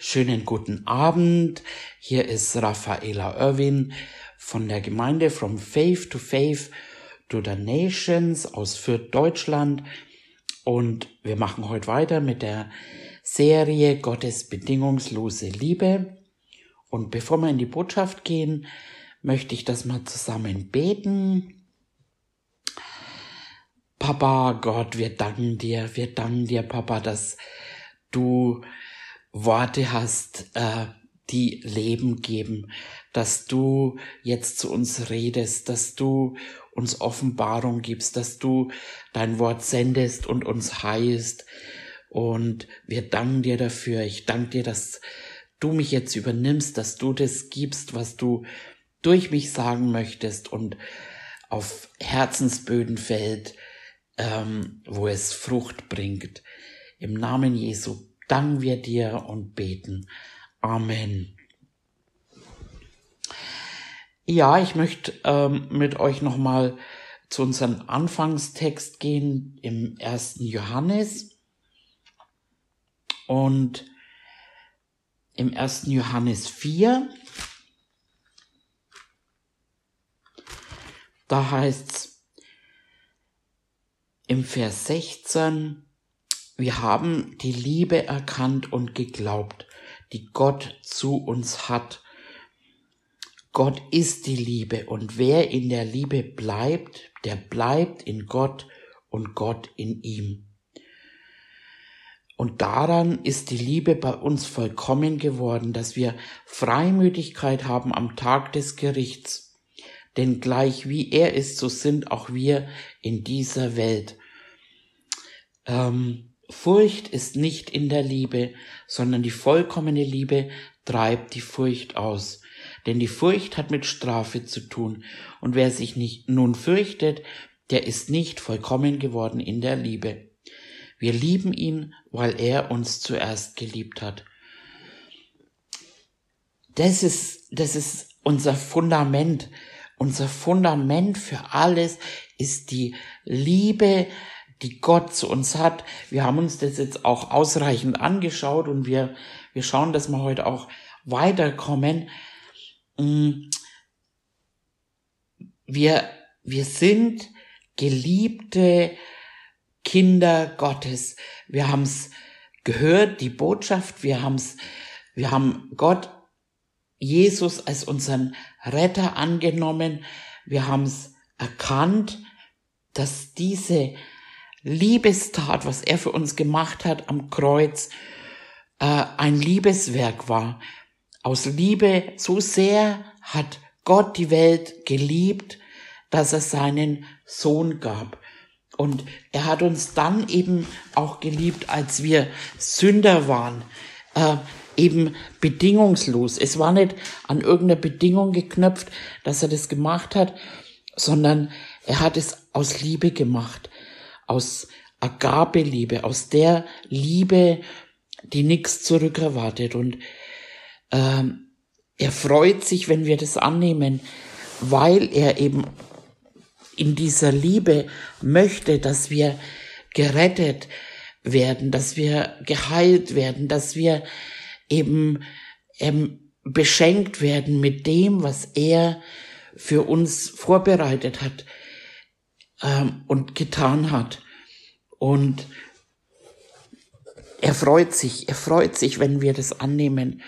schönen guten Abend. Hier ist Raffaela Irwin von der Gemeinde From Faith to Faith to the Nations aus Fürth, Deutschland. Und wir machen heute weiter mit der Serie Gottes bedingungslose Liebe. Und bevor wir in die Botschaft gehen, möchte ich das mal zusammen beten. Papa Gott, wir danken dir, wir danken dir, Papa, dass du Worte hast, äh, die Leben geben, dass du jetzt zu uns redest, dass du uns Offenbarung gibst, dass du dein Wort sendest und uns heilst. Und wir danken dir dafür. Ich danke dir, dass du mich jetzt übernimmst, dass du das gibst, was du durch mich sagen möchtest und auf Herzensböden fällt, ähm, wo es Frucht bringt. Im Namen Jesu danken wir dir und beten. Amen. Ja, ich möchte ähm, mit euch nochmal zu unserem Anfangstext gehen im ersten Johannes. Und im ersten Johannes 4, da heißt's im Vers 16, wir haben die Liebe erkannt und geglaubt, die Gott zu uns hat. Gott ist die Liebe und wer in der Liebe bleibt, der bleibt in Gott und Gott in ihm. Und daran ist die Liebe bei uns vollkommen geworden, dass wir Freimütigkeit haben am Tag des Gerichts. Denn gleich wie er ist, so sind auch wir in dieser Welt. Ähm, Furcht ist nicht in der Liebe, sondern die vollkommene Liebe treibt die Furcht aus. Denn die Furcht hat mit Strafe zu tun, und wer sich nicht nun fürchtet, der ist nicht vollkommen geworden in der Liebe. Wir lieben ihn, weil er uns zuerst geliebt hat. Das ist, das ist unser Fundament. Unser Fundament für alles ist die Liebe, die Gott zu uns hat. Wir haben uns das jetzt auch ausreichend angeschaut und wir, wir schauen, dass wir heute auch weiterkommen. Mm. Wir, wir sind geliebte Kinder Gottes. Wir haben es gehört, die Botschaft, wir haben es, wir haben Gott, Jesus als unseren Retter angenommen. Wir haben es erkannt, dass diese Liebestat, was er für uns gemacht hat am Kreuz, äh, ein Liebeswerk war. Aus Liebe so sehr hat Gott die Welt geliebt, dass er seinen Sohn gab. Und er hat uns dann eben auch geliebt, als wir Sünder waren, äh, eben bedingungslos. Es war nicht an irgendeine Bedingung geknöpft, dass er das gemacht hat, sondern er hat es aus Liebe gemacht aus Agabeliebe, aus der Liebe, die nichts zurückerwartet. Und ähm, er freut sich, wenn wir das annehmen, weil er eben in dieser Liebe möchte, dass wir gerettet werden, dass wir geheilt werden, dass wir eben ähm, beschenkt werden mit dem, was er für uns vorbereitet hat ähm, und getan hat. Und er freut sich, er freut sich, wenn wir das annehmen.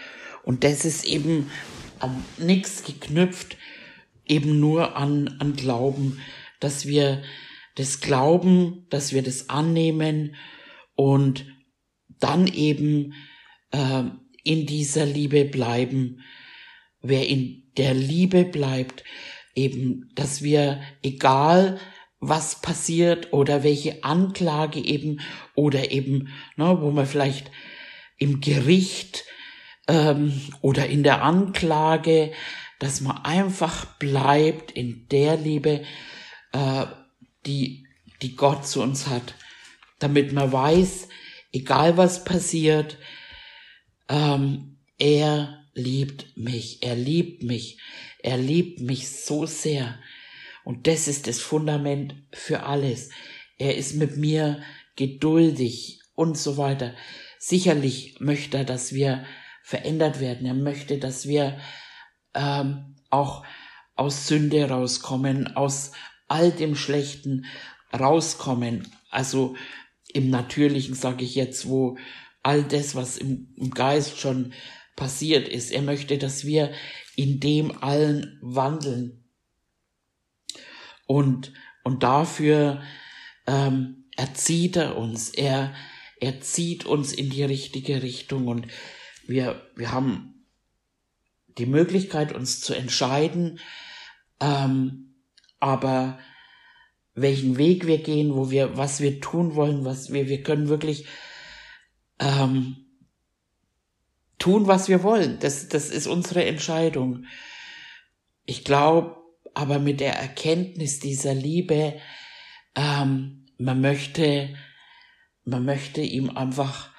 Und das ist eben an nichts geknüpft, eben nur an, an Glauben, dass wir das glauben, dass wir das annehmen und dann eben äh, in dieser Liebe bleiben. Wer in der Liebe bleibt, eben, dass wir, egal was passiert oder welche Anklage eben oder eben, ne, wo man vielleicht im Gericht ähm, oder in der Anklage, dass man einfach bleibt in der Liebe, äh, die, die Gott zu uns hat, damit man weiß, egal was passiert, ähm, er liebt mich, er liebt mich, er liebt mich so sehr. Und das ist das Fundament für alles. Er ist mit mir geduldig und so weiter. Sicherlich möchte er, dass wir verändert werden. Er möchte, dass wir ähm, auch aus Sünde rauskommen, aus all dem Schlechten rauskommen. Also im Natürlichen sage ich jetzt, wo all das, was im, im Geist schon passiert ist. Er möchte, dass wir in dem allen wandeln. Und, und dafür ähm, erzieht er uns. Er, er zieht uns in die richtige Richtung. Und wir, wir haben die Möglichkeit, uns zu entscheiden, ähm, aber welchen Weg wir gehen, wo wir, was wir tun wollen, was wir, wir können wirklich ähm, tun, was wir wollen. Das, das ist unsere Entscheidung. Ich glaube, aber mit der Erkenntnis dieser Liebe, ähm, man möchte, man möchte ihm einfach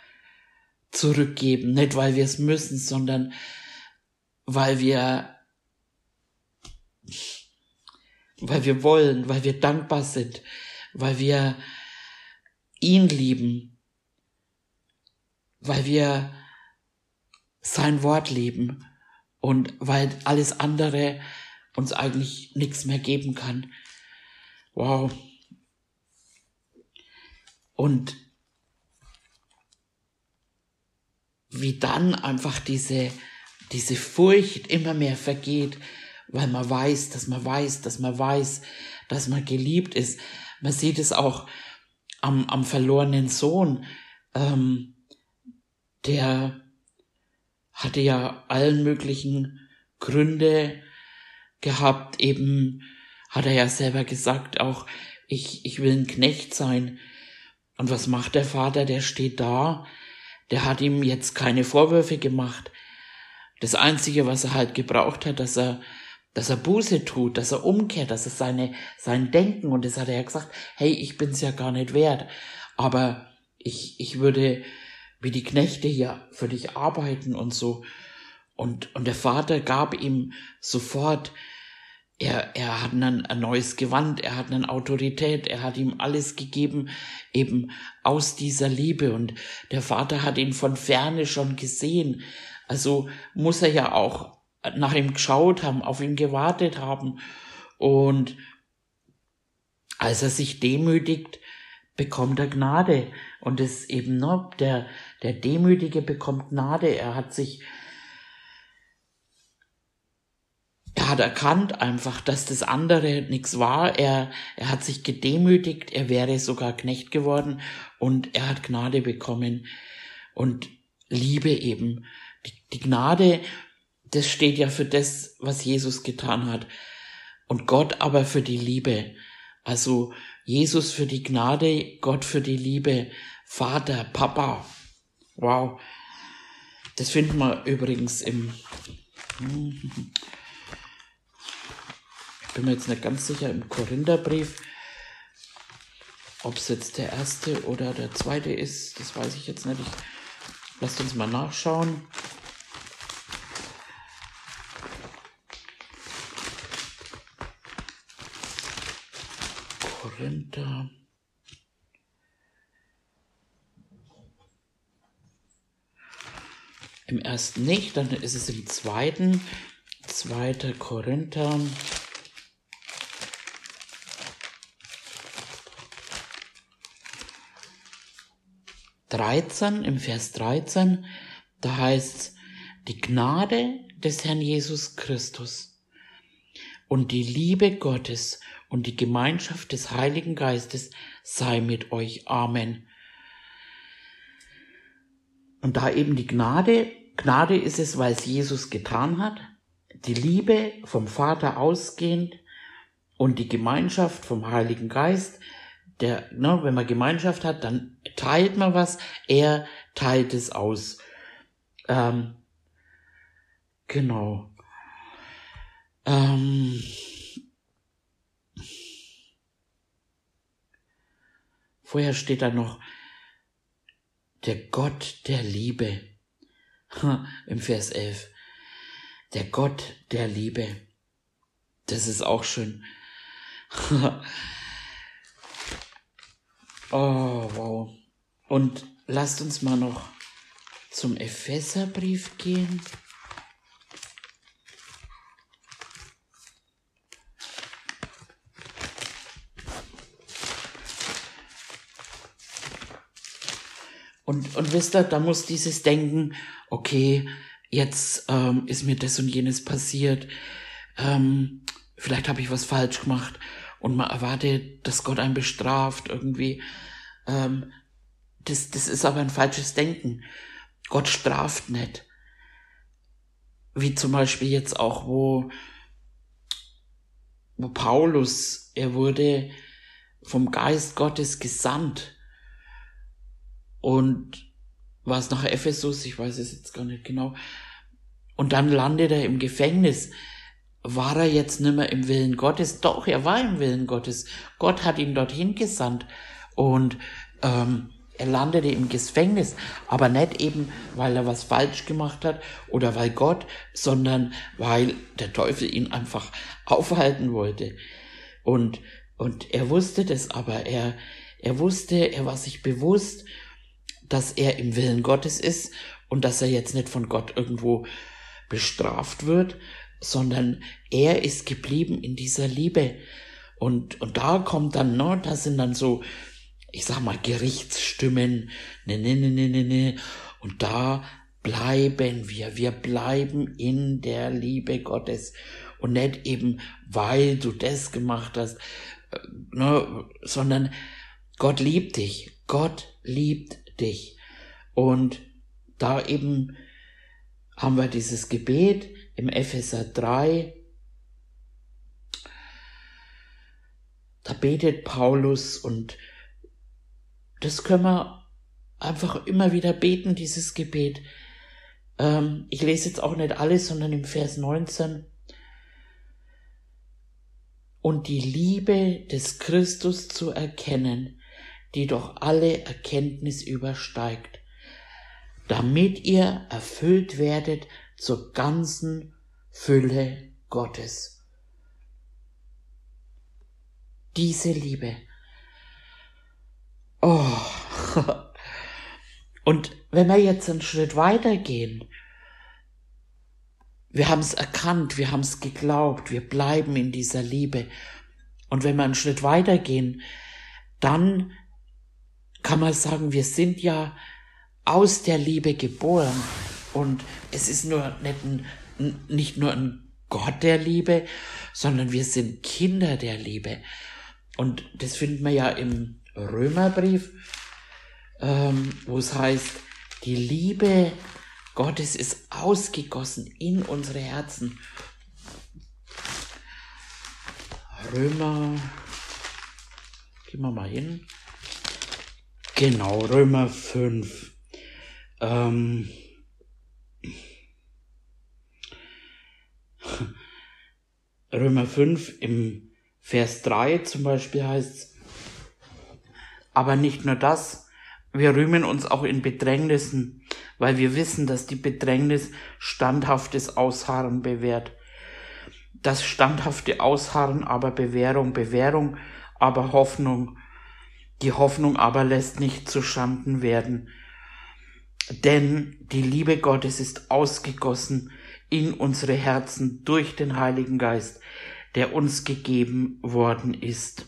zurückgeben, nicht weil wir es müssen, sondern weil wir, weil wir wollen, weil wir dankbar sind, weil wir ihn lieben, weil wir sein Wort lieben und weil alles andere uns eigentlich nichts mehr geben kann. Wow. Und wie dann einfach diese, diese Furcht immer mehr vergeht, weil man weiß, dass man weiß, dass man weiß, dass man geliebt ist. Man sieht es auch am, am verlorenen Sohn, ähm, der hatte ja allen möglichen Gründe gehabt, eben hat er ja selber gesagt, auch ich, ich will ein Knecht sein. Und was macht der Vater? Der steht da, der hat ihm jetzt keine Vorwürfe gemacht. Das Einzige, was er halt gebraucht hat, dass er, dass er Buße tut, dass er umkehrt, dass er seine, sein Denken, und das hat er ja gesagt, hey, ich bin's ja gar nicht wert, aber ich, ich würde wie die Knechte hier für dich arbeiten und so. Und, und der Vater gab ihm sofort, er, er hat ein, ein neues Gewand, er hat eine Autorität, er hat ihm alles gegeben, eben aus dieser Liebe. Und der Vater hat ihn von ferne schon gesehen. Also muss er ja auch nach ihm geschaut haben, auf ihn gewartet haben. Und als er sich demütigt, bekommt er Gnade. Und es eben, ne, der, der Demütige bekommt Gnade. Er hat sich, er hat erkannt einfach, dass das andere nichts war. Er, er hat sich gedemütigt. Er wäre sogar Knecht geworden und er hat Gnade bekommen und Liebe eben. Die, die Gnade, das steht ja für das, was Jesus getan hat. Und Gott aber für die Liebe. Also Jesus für die Gnade, Gott für die Liebe, Vater, Papa. Wow. Das finden wir übrigens im. Bin mir jetzt nicht ganz sicher im Korintherbrief, ob es jetzt der erste oder der zweite ist. Das weiß ich jetzt nicht. Ich, lasst uns mal nachschauen. Korinther. Im ersten nicht, dann ist es im zweiten. Zweiter Korinther. Dreizehn, im Vers 13, da heißt die Gnade des Herrn Jesus Christus und die Liebe Gottes und die Gemeinschaft des Heiligen Geistes sei mit euch. Amen. Und da eben die Gnade, Gnade ist es, weil es Jesus getan hat, die Liebe vom Vater ausgehend und die Gemeinschaft vom Heiligen Geist, der, ne, wenn man Gemeinschaft hat, dann teilt man was, er teilt es aus. Ähm, genau. Ähm, Vorher steht da noch der Gott der Liebe. Im Vers 11. Der Gott der Liebe. Das ist auch schön. oh, wow. Und lasst uns mal noch zum Epheserbrief gehen. Und, und wisst ihr, da muss dieses Denken, okay, jetzt ähm, ist mir das und jenes passiert, ähm, vielleicht habe ich was falsch gemacht und man erwartet, dass Gott einen bestraft irgendwie. Ähm, das, das ist aber ein falsches Denken. Gott straft nicht. Wie zum Beispiel jetzt auch, wo, wo Paulus, er wurde vom Geist Gottes gesandt und war es nach Ephesus, ich weiß es jetzt gar nicht genau. Und dann landet er im Gefängnis. War er jetzt nimmer im Willen Gottes? Doch, er war im Willen Gottes. Gott hat ihn dorthin gesandt. Und ähm, er landete im Gefängnis, aber nicht eben, weil er was falsch gemacht hat oder weil Gott, sondern weil der Teufel ihn einfach aufhalten wollte. Und, und er wusste das aber, er, er wusste, er war sich bewusst dass er im Willen Gottes ist und dass er jetzt nicht von Gott irgendwo bestraft wird, sondern er ist geblieben in dieser Liebe. Und, und da kommt dann, ne, da sind dann so, ich sag mal, Gerichtsstimmen, ne, ne, ne, ne, ne, ne. Und da bleiben wir, wir bleiben in der Liebe Gottes. Und nicht eben, weil du das gemacht hast, äh, ne, sondern Gott liebt dich. Gott liebt dich. Und da eben haben wir dieses Gebet im Epheser 3. Da betet Paulus und das können wir einfach immer wieder beten, dieses Gebet. Ähm, ich lese jetzt auch nicht alles, sondern im Vers 19. Und die Liebe des Christus zu erkennen, die doch alle Erkenntnis übersteigt, damit ihr erfüllt werdet zur ganzen Fülle Gottes. Diese Liebe. Oh. Und wenn wir jetzt einen Schritt weiter gehen, wir haben es erkannt, wir haben es geglaubt, wir bleiben in dieser Liebe. Und wenn wir einen Schritt weiter gehen, dann kann man sagen, wir sind ja aus der Liebe geboren. Und es ist nur nicht, ein, nicht nur ein Gott der Liebe, sondern wir sind Kinder der Liebe. Und das finden wir ja im Römerbrief, ähm, wo es heißt, die Liebe Gottes ist ausgegossen in unsere Herzen. Römer, gehen wir mal hin. Genau, Römer 5. Ähm, Römer 5 im Vers 3 zum Beispiel heißt es, aber nicht nur das, wir rühmen uns auch in Bedrängnissen, weil wir wissen, dass die Bedrängnis standhaftes Ausharren bewährt. Das standhafte Ausharren aber Bewährung, Bewährung aber Hoffnung, die Hoffnung aber lässt nicht zu Schanden werden. Denn die Liebe Gottes ist ausgegossen in unsere Herzen durch den Heiligen Geist, der uns gegeben worden ist.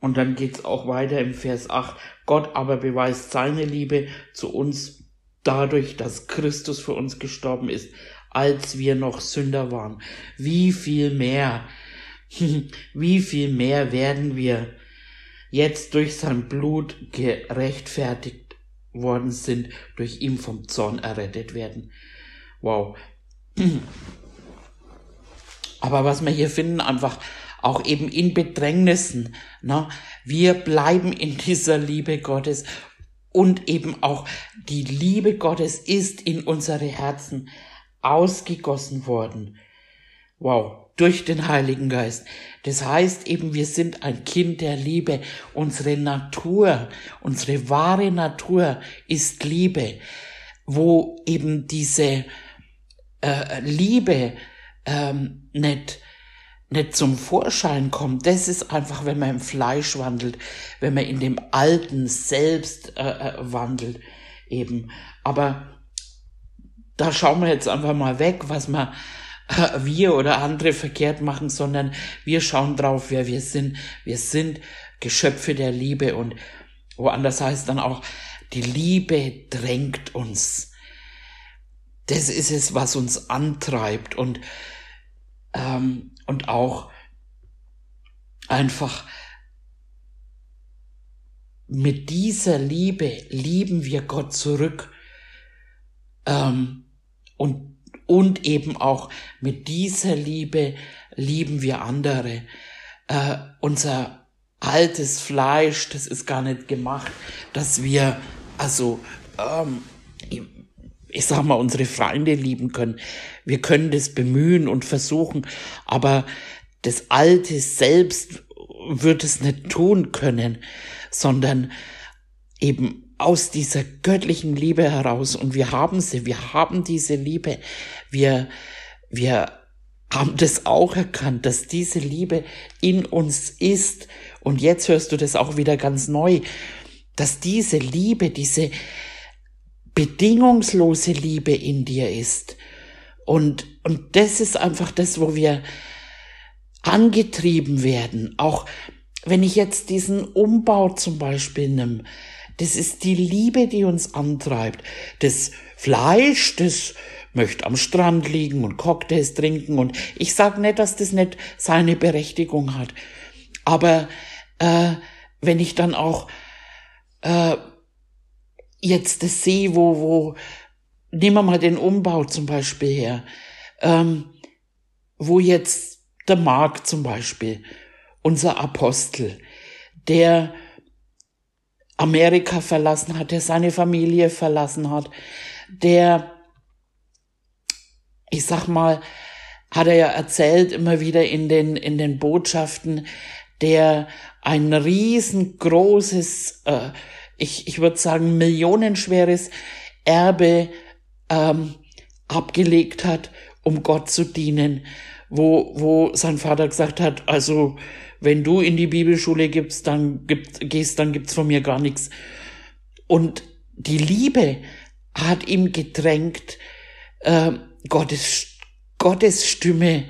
Und dann geht's auch weiter im Vers 8. Gott aber beweist seine Liebe zu uns dadurch, dass Christus für uns gestorben ist, als wir noch Sünder waren. Wie viel mehr, wie viel mehr werden wir jetzt durch sein Blut gerechtfertigt worden sind, durch ihn vom Zorn errettet werden. Wow. Aber was wir hier finden, einfach auch eben in Bedrängnissen, ne? wir bleiben in dieser Liebe Gottes und eben auch die Liebe Gottes ist in unsere Herzen ausgegossen worden. Wow, durch den Heiligen Geist. Das heißt eben, wir sind ein Kind der Liebe. Unsere Natur, unsere wahre Natur ist Liebe, wo eben diese äh, Liebe ähm, nicht nicht zum Vorschein kommt, das ist einfach, wenn man im Fleisch wandelt, wenn man in dem alten Selbst äh, äh, wandelt eben. Aber da schauen wir jetzt einfach mal weg, was wir, wir oder andere verkehrt machen, sondern wir schauen drauf, wer wir sind. Wir sind Geschöpfe der Liebe und woanders heißt dann auch, die Liebe drängt uns. Das ist es, was uns antreibt und, ähm, und auch einfach mit dieser Liebe lieben wir Gott zurück ähm, und, und eben auch mit dieser Liebe lieben wir andere. Äh, unser altes Fleisch, das ist gar nicht gemacht, dass wir also ähm, ich sag mal, unsere Freunde lieben können. Wir können das bemühen und versuchen, aber das alte Selbst wird es nicht tun können, sondern eben aus dieser göttlichen Liebe heraus und wir haben sie, wir haben diese Liebe, wir, wir haben das auch erkannt, dass diese Liebe in uns ist und jetzt hörst du das auch wieder ganz neu, dass diese Liebe, diese, bedingungslose Liebe in dir ist. Und, und das ist einfach das, wo wir angetrieben werden. Auch wenn ich jetzt diesen Umbau zum Beispiel nehme, das ist die Liebe, die uns antreibt. Das Fleisch, das möchte am Strand liegen und Cocktails trinken und ich sage nicht, dass das nicht seine Berechtigung hat. Aber äh, wenn ich dann auch äh, jetzt das sehe, wo, wo, nehmen wir mal den Umbau zum Beispiel her, ähm, wo jetzt der Mark zum Beispiel, unser Apostel, der Amerika verlassen hat, der seine Familie verlassen hat, der, ich sag mal, hat er ja erzählt immer wieder in den, in den Botschaften, der ein riesengroßes äh, ich, ich würde sagen, millionenschweres Erbe ähm, abgelegt hat, um Gott zu dienen, wo, wo sein Vater gesagt hat, also wenn du in die Bibelschule gibst, dann gibt, gehst, dann gibt's von mir gar nichts. Und die Liebe hat ihm gedrängt, äh, Gottes, Gottes Stimme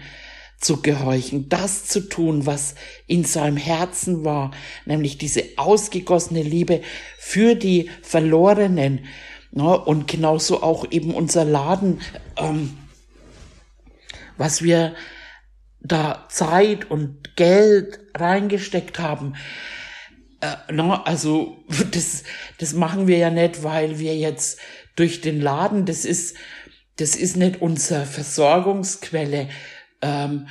zu gehorchen, das zu tun, was in seinem Herzen war, nämlich diese ausgegossene Liebe für die Verlorenen. Ne? Und genauso auch eben unser Laden, ähm, was wir da Zeit und Geld reingesteckt haben. Äh, ne? Also das, das machen wir ja nicht, weil wir jetzt durch den Laden, das ist, das ist nicht unsere Versorgungsquelle ähm,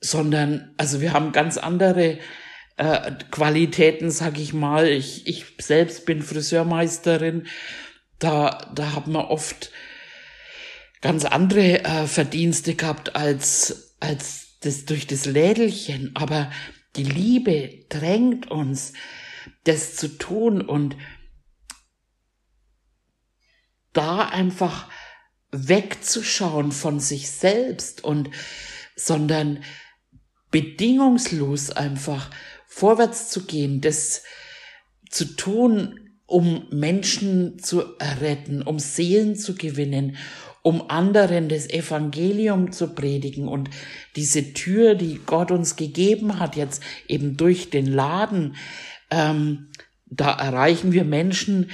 sondern also wir haben ganz andere äh, Qualitäten, sag ich mal. Ich, ich selbst bin Friseurmeisterin, da, da haben wir oft ganz andere äh, Verdienste gehabt als, als das durch das Lädelchen. Aber die Liebe drängt uns, das zu tun und da einfach wegzuschauen von sich selbst und, sondern bedingungslos einfach vorwärts zu gehen, das zu tun, um Menschen zu retten, um Seelen zu gewinnen, um anderen das Evangelium zu predigen und diese Tür, die Gott uns gegeben hat, jetzt eben durch den Laden, ähm, da erreichen wir Menschen,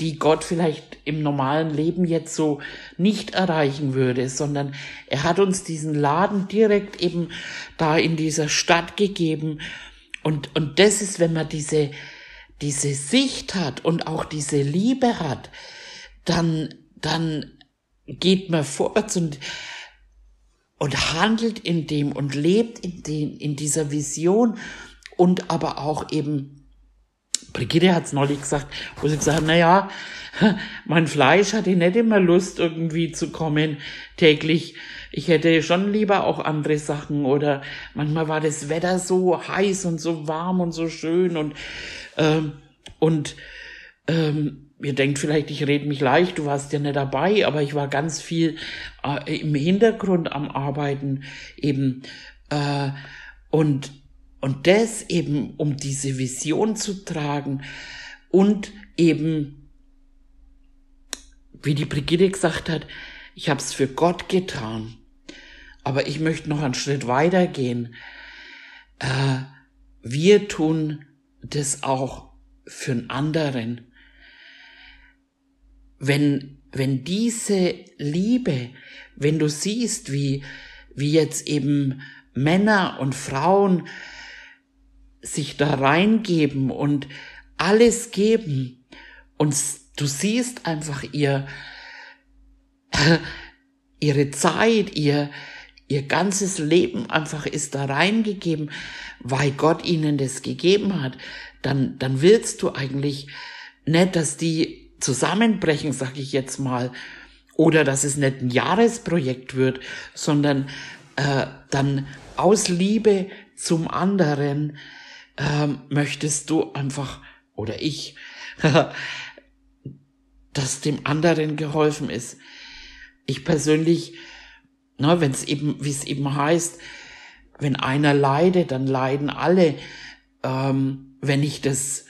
die Gott vielleicht im normalen Leben jetzt so nicht erreichen würde, sondern er hat uns diesen Laden direkt eben da in dieser Stadt gegeben. Und, und das ist, wenn man diese, diese Sicht hat und auch diese Liebe hat, dann, dann geht man vorwärts und, und handelt in dem und lebt in dem, in dieser Vision und aber auch eben Brigitte hat's neulich gesagt, wo sie gesagt hat, na ja, mein Fleisch hatte nicht immer Lust irgendwie zu kommen täglich. Ich hätte schon lieber auch andere Sachen oder manchmal war das Wetter so heiß und so warm und so schön und ähm, und ähm, ihr denkt vielleicht, ich rede mich leicht, du warst ja nicht dabei, aber ich war ganz viel äh, im Hintergrund am Arbeiten eben äh, und und das eben, um diese Vision zu tragen und eben, wie die Brigitte gesagt hat, ich habe es für Gott getan. Aber ich möchte noch einen Schritt weiter gehen. Äh, wir tun das auch für einen anderen. Wenn, wenn diese Liebe, wenn du siehst, wie, wie jetzt eben Männer und Frauen sich da reingeben und alles geben und du siehst einfach ihr, ihre Zeit, ihr, ihr ganzes Leben einfach ist da reingegeben, weil Gott ihnen das gegeben hat, dann, dann willst du eigentlich nicht, dass die zusammenbrechen, sag ich jetzt mal, oder dass es nicht ein Jahresprojekt wird, sondern äh, dann aus Liebe zum anderen ähm, möchtest du einfach, oder ich, dass dem anderen geholfen ist. Ich persönlich, ne, wenn es eben, wie es eben heißt, wenn einer leidet, dann leiden alle. Ähm, wenn ich das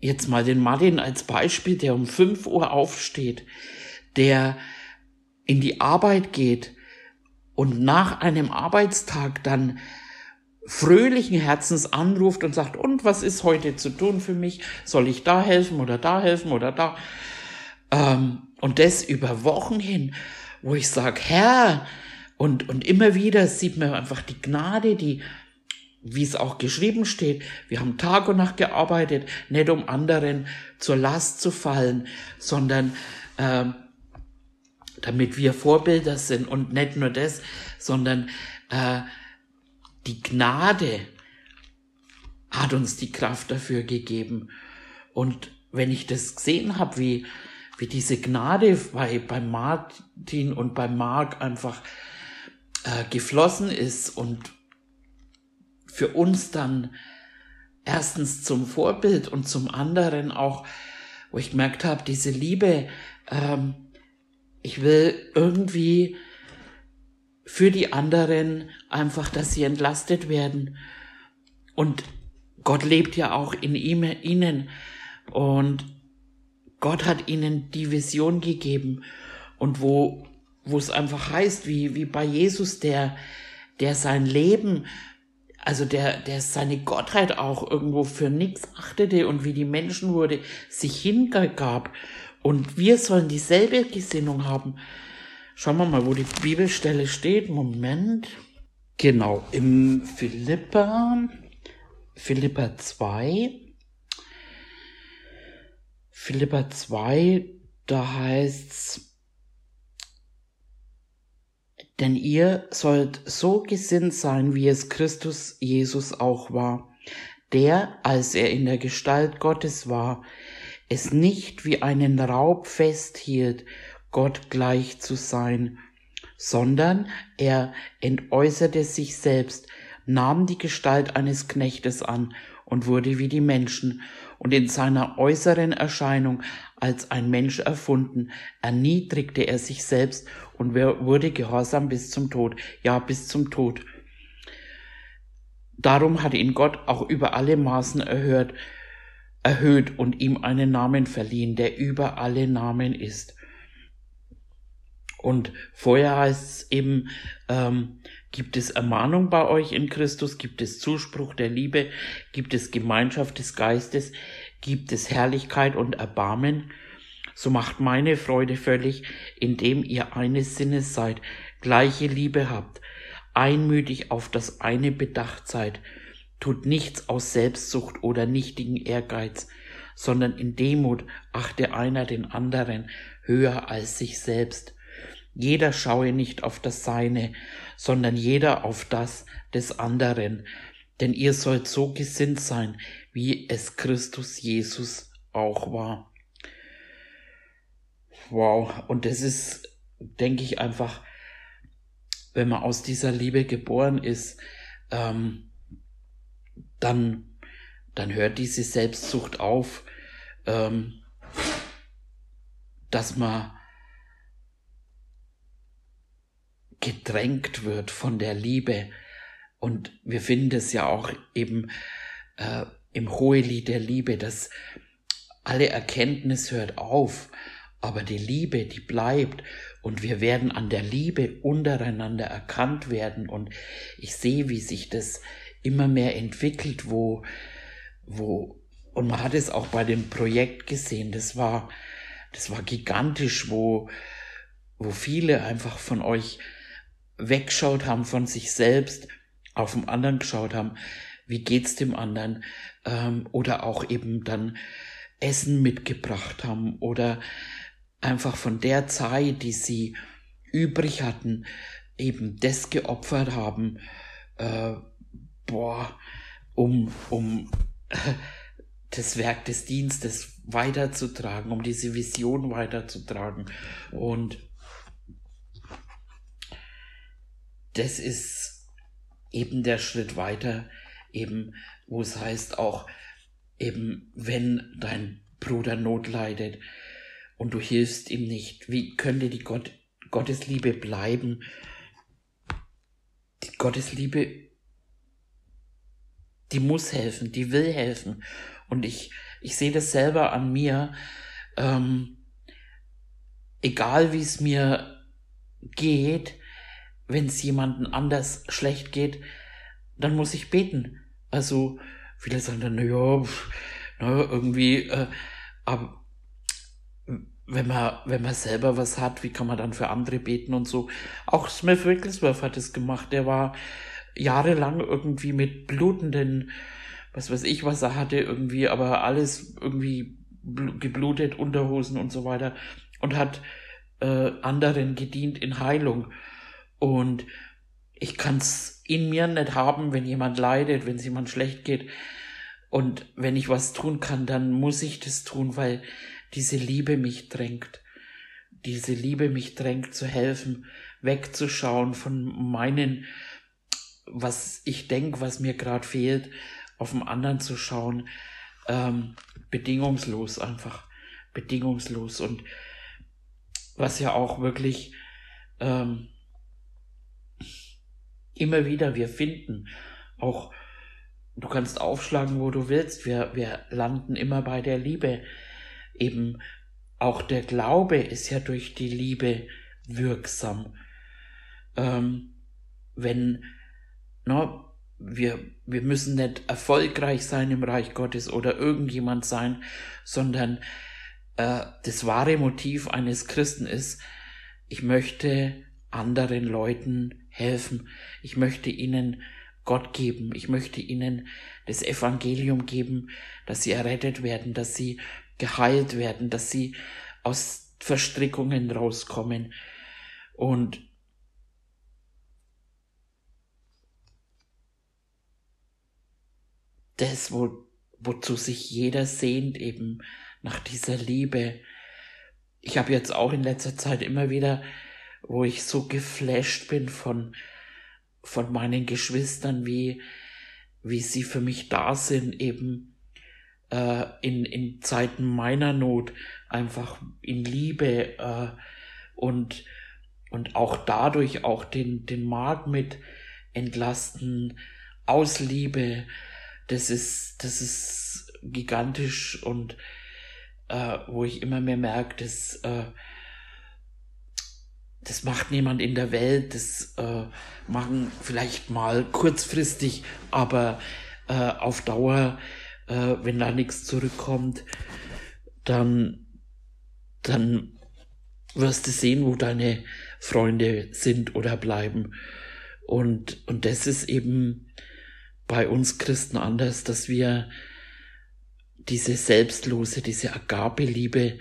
jetzt mal den Martin als Beispiel, der um 5 Uhr aufsteht, der in die Arbeit geht und nach einem Arbeitstag dann fröhlichen Herzens anruft und sagt, und was ist heute zu tun für mich? Soll ich da helfen oder da helfen oder da? Ähm, und das über Wochen hin, wo ich sage, Herr, und, und immer wieder sieht man einfach die Gnade, die, wie es auch geschrieben steht, wir haben Tag und Nacht gearbeitet, nicht um anderen zur Last zu fallen, sondern ähm, damit wir Vorbilder sind und nicht nur das, sondern äh, die Gnade hat uns die Kraft dafür gegeben. Und wenn ich das gesehen habe, wie, wie diese Gnade bei, bei Martin und bei Mark einfach äh, geflossen ist und für uns dann erstens zum Vorbild und zum anderen auch, wo ich gemerkt habe, diese Liebe, ähm, ich will irgendwie für die anderen einfach, dass sie entlastet werden. Und Gott lebt ja auch in ihm, ihnen. Und Gott hat ihnen die Vision gegeben. Und wo, wo es einfach heißt, wie, wie bei Jesus, der, der sein Leben, also der, der seine Gottheit auch irgendwo für nichts achtete und wie die Menschen wurde, sich hingab. Und wir sollen dieselbe Gesinnung haben. Schauen wir mal, wo die Bibelstelle steht. Moment. Genau, im Philippa, Philippa 2. Philippa 2, da heißt's, denn ihr sollt so gesinnt sein, wie es Christus Jesus auch war, der, als er in der Gestalt Gottes war, es nicht wie einen Raub festhielt, Gott gleich zu sein, sondern er entäußerte sich selbst, nahm die Gestalt eines Knechtes an und wurde wie die Menschen, und in seiner äußeren Erscheinung als ein Mensch erfunden, erniedrigte er sich selbst und wurde gehorsam bis zum Tod, ja bis zum Tod. Darum hat ihn Gott auch über alle Maßen erhört, erhöht und ihm einen Namen verliehen, der über alle Namen ist. Und vorher heißt es eben, ähm, gibt es Ermahnung bei euch in Christus, gibt es Zuspruch der Liebe, gibt es Gemeinschaft des Geistes, gibt es Herrlichkeit und Erbarmen. So macht meine Freude völlig, indem ihr eines Sinnes seid, gleiche Liebe habt, einmütig auf das eine bedacht seid, tut nichts aus Selbstsucht oder nichtigen Ehrgeiz, sondern in Demut achte einer den anderen höher als sich selbst. Jeder schaue nicht auf das Seine, sondern jeder auf das des anderen. Denn ihr sollt so gesinnt sein, wie es Christus Jesus auch war. Wow, und das ist, denke ich, einfach, wenn man aus dieser Liebe geboren ist, ähm, dann, dann hört diese Selbstsucht auf, ähm, dass man gedrängt wird von der Liebe. Und wir finden es ja auch eben äh, im Hohelied der Liebe, dass alle Erkenntnis hört auf, aber die Liebe, die bleibt und wir werden an der Liebe untereinander erkannt werden und ich sehe, wie sich das immer mehr entwickelt, wo, wo, und man hat es auch bei dem Projekt gesehen, das war, das war gigantisch, wo, wo viele einfach von euch weggeschaut haben von sich selbst, auf den anderen geschaut haben, wie geht's dem anderen, ähm, oder auch eben dann Essen mitgebracht haben oder einfach von der Zeit, die sie übrig hatten, eben das geopfert haben, äh, boah, um, um das Werk des Dienstes weiterzutragen, um diese Vision weiterzutragen. Und das ist eben der Schritt weiter, eben, wo es heißt auch, eben, wenn dein Bruder Not leidet und du hilfst ihm nicht, wie könnte die Gott, Gottesliebe bleiben? Die Gottesliebe, die muss helfen, die will helfen. Und ich, ich sehe das selber an mir, ähm, egal wie es mir geht, wenn es jemanden anders schlecht geht, dann muss ich beten. Also viele sagen dann, naja, na, irgendwie, äh, aber wenn man, wenn man selber was hat, wie kann man dann für andere beten und so. Auch Smith Wigglesworth hat es gemacht. Der war jahrelang irgendwie mit blutenden, was weiß ich, was er hatte, irgendwie, aber alles irgendwie geblutet, Unterhosen und so weiter und hat äh, anderen gedient in Heilung. Und ich kann's in mir nicht haben, wenn jemand leidet, wenn es jemand schlecht geht. Und wenn ich was tun kann, dann muss ich das tun, weil diese Liebe mich drängt. Diese Liebe mich drängt zu helfen, wegzuschauen von meinen, was ich denke, was mir gerade fehlt, auf den anderen zu schauen, ähm, bedingungslos einfach, bedingungslos und was ja auch wirklich ähm, immer wieder wir finden. Auch du kannst aufschlagen, wo du willst. Wir, wir landen immer bei der Liebe. Eben auch der Glaube ist ja durch die Liebe wirksam. Ähm, wenn, no, wir, wir müssen nicht erfolgreich sein im Reich Gottes oder irgendjemand sein, sondern äh, das wahre Motiv eines Christen ist, ich möchte anderen Leuten helfen. Ich möchte ihnen Gott geben. Ich möchte ihnen das Evangelium geben, dass sie errettet werden, dass sie geheilt werden, dass sie aus Verstrickungen rauskommen. Und das, wo, wozu sich jeder sehnt, eben nach dieser Liebe. Ich habe jetzt auch in letzter Zeit immer wieder wo ich so geflasht bin von, von meinen Geschwistern, wie, wie sie für mich da sind, eben äh, in, in Zeiten meiner Not, einfach in Liebe äh, und, und auch dadurch auch den, den Markt mit entlasten, aus Liebe. Das ist, das ist gigantisch und äh, wo ich immer mehr merke, dass äh, das macht niemand in der Welt, das äh, machen vielleicht mal kurzfristig, aber äh, auf Dauer, äh, wenn da nichts zurückkommt, dann, dann wirst du sehen, wo deine Freunde sind oder bleiben. Und, und das ist eben bei uns Christen anders, dass wir diese selbstlose, diese Agape-Liebe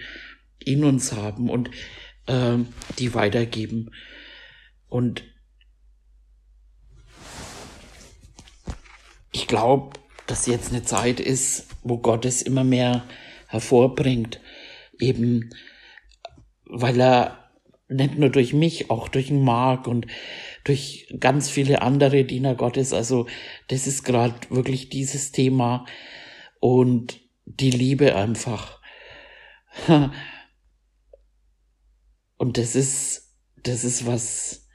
in uns haben. Und äh, die weitergeben. Und ich glaube, dass jetzt eine Zeit ist, wo Gott es immer mehr hervorbringt, eben weil er nicht nur durch mich, auch durch den Mark und durch ganz viele andere Diener Gottes, also das ist gerade wirklich dieses Thema. Und die Liebe einfach Und das ist, das ist was,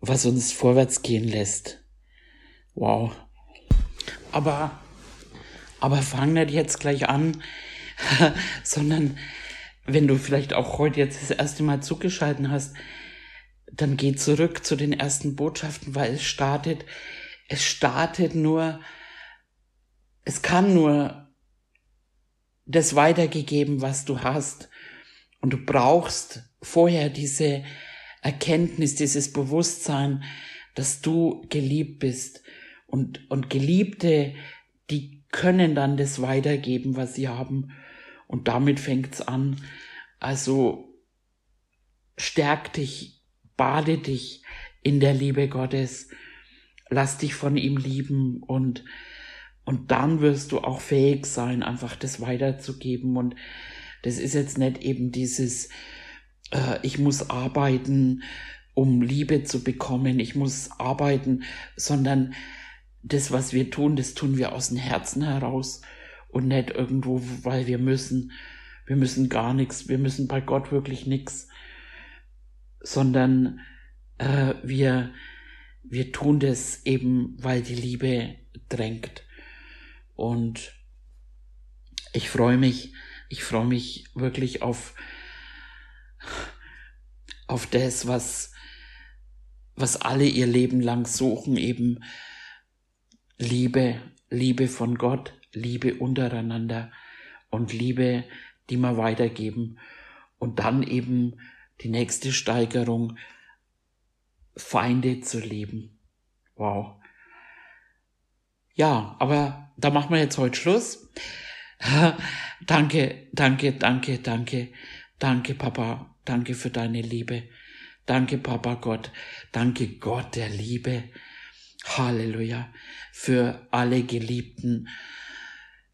was uns vorwärts gehen lässt. Wow. Aber, aber fang nicht jetzt gleich an, sondern wenn du vielleicht auch heute jetzt das erste Mal zugeschalten hast, dann geh zurück zu den ersten Botschaften, weil es startet, es startet nur, es kann nur das weitergegeben, was du hast. Und du brauchst vorher diese Erkenntnis, dieses Bewusstsein, dass du geliebt bist. Und, und Geliebte, die können dann das weitergeben, was sie haben. Und damit fängt's an. Also stärk dich, bade dich in der Liebe Gottes, lass dich von ihm lieben und und dann wirst du auch fähig sein, einfach das weiterzugeben. Und das ist jetzt nicht eben dieses, äh, ich muss arbeiten, um Liebe zu bekommen, ich muss arbeiten, sondern das, was wir tun, das tun wir aus dem Herzen heraus und nicht irgendwo, weil wir müssen. Wir müssen gar nichts, wir müssen bei Gott wirklich nichts, sondern äh, wir, wir tun das eben, weil die Liebe drängt. Und ich freue mich, ich freue mich wirklich auf, auf das, was, was alle ihr Leben lang suchen, eben Liebe, Liebe von Gott, Liebe untereinander und Liebe, die wir weitergeben. Und dann eben die nächste Steigerung, Feinde zu lieben. Wow. Ja, aber da machen wir jetzt heute Schluss. danke, danke, danke, danke, danke, Papa, danke für deine Liebe. Danke, Papa Gott. Danke, Gott der Liebe. Halleluja. Für alle geliebten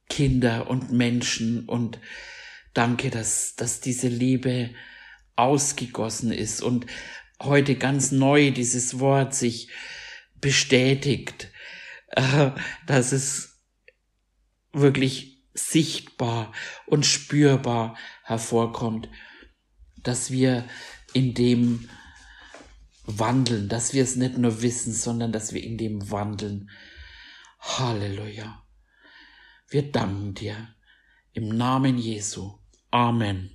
Kinder und Menschen und danke, dass, dass diese Liebe ausgegossen ist und heute ganz neu dieses Wort sich bestätigt äh, dass es wirklich sichtbar und spürbar hervorkommt, dass wir in dem wandeln, dass wir es nicht nur wissen, sondern dass wir in dem wandeln. Halleluja. Wir danken dir im Namen Jesu. Amen.